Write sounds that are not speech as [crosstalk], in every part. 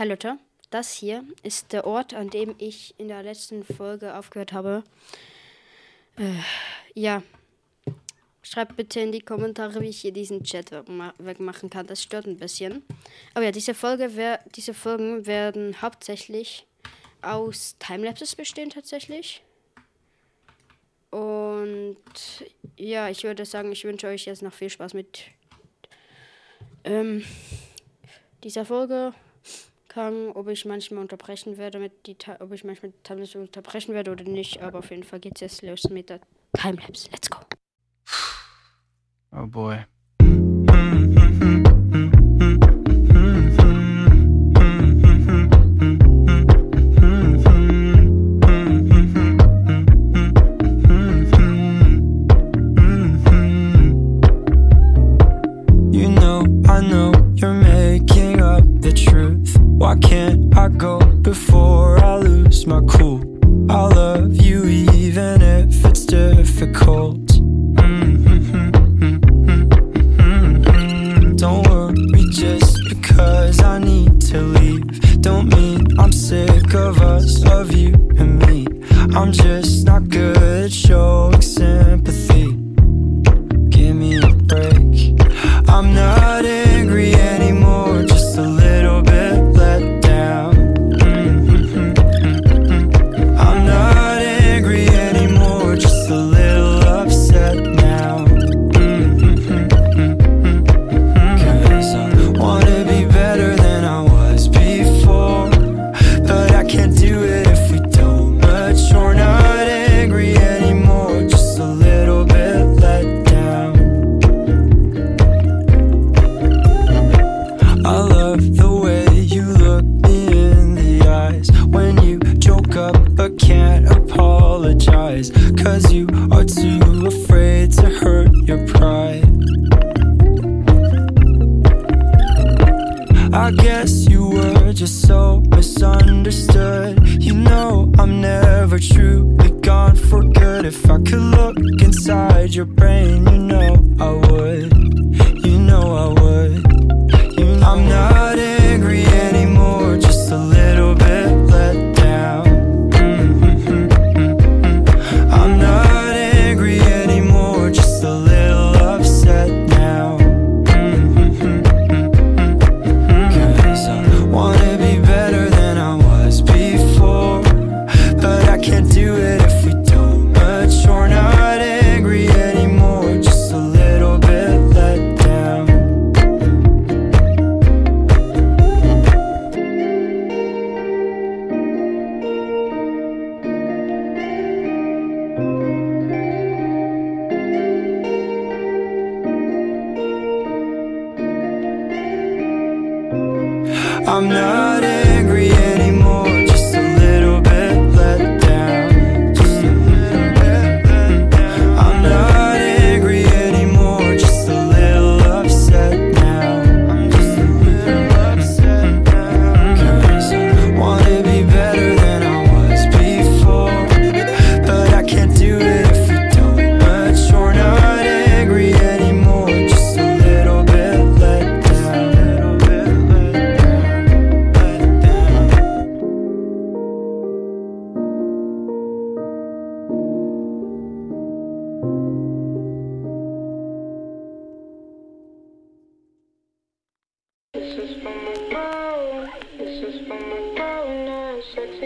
Hi Leute, das hier ist der Ort, an dem ich in der letzten Folge aufgehört habe. Äh, ja, schreibt bitte in die Kommentare, wie ich hier diesen Chat wegmachen kann. Das stört ein bisschen. Aber ja, diese, Folge wär, diese Folgen werden hauptsächlich aus Timelapses bestehen tatsächlich. Und ja, ich würde sagen, ich wünsche euch jetzt noch viel Spaß mit ähm, dieser Folge. Kann, ob ich manchmal unterbrechen werde, mit die, ob ich manchmal Timelapse unterbrechen werde oder nicht. Aber auf jeden Fall geht es jetzt los mit der Timelapse. Let's go. Oh boy. My cool? I love you even if it's difficult. Don't worry just because I need to leave. Don't mean I'm sick of us, of you and me. I'm just not Cause you are too afraid to hurt your pride. I guess you were just so misunderstood. You know, I'm never truly gone for good. If I could look inside your brain, you know I would. I'm not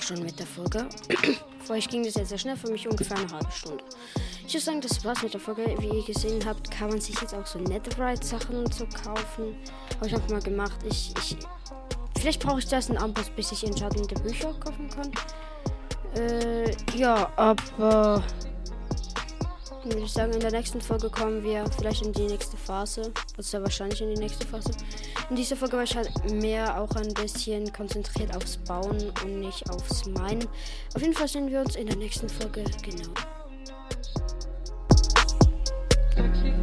schon mit der Folge. [clears throat] Für euch ging das jetzt sehr schnell, für mich ungefähr eine halbe Stunde. Ich würde sagen, das war's mit der Folge. Wie ihr gesehen habt, kann man sich jetzt auch so Netherite-Sachen und so kaufen. Habe ich einfach mal gemacht. Ich, ich, vielleicht brauche ich das einen Amboss, bis ich enchantende Bücher kaufen kann. Äh, ja, aber würde ich sagen, in der nächsten Folge kommen wir vielleicht in die nächste Phase. Also wahrscheinlich in die nächste Phase. In dieser Folge war ich halt mehr auch ein bisschen konzentriert aufs Bauen und nicht aufs Meinen. Auf jeden Fall sehen wir uns in der nächsten Folge. Genau. Sexy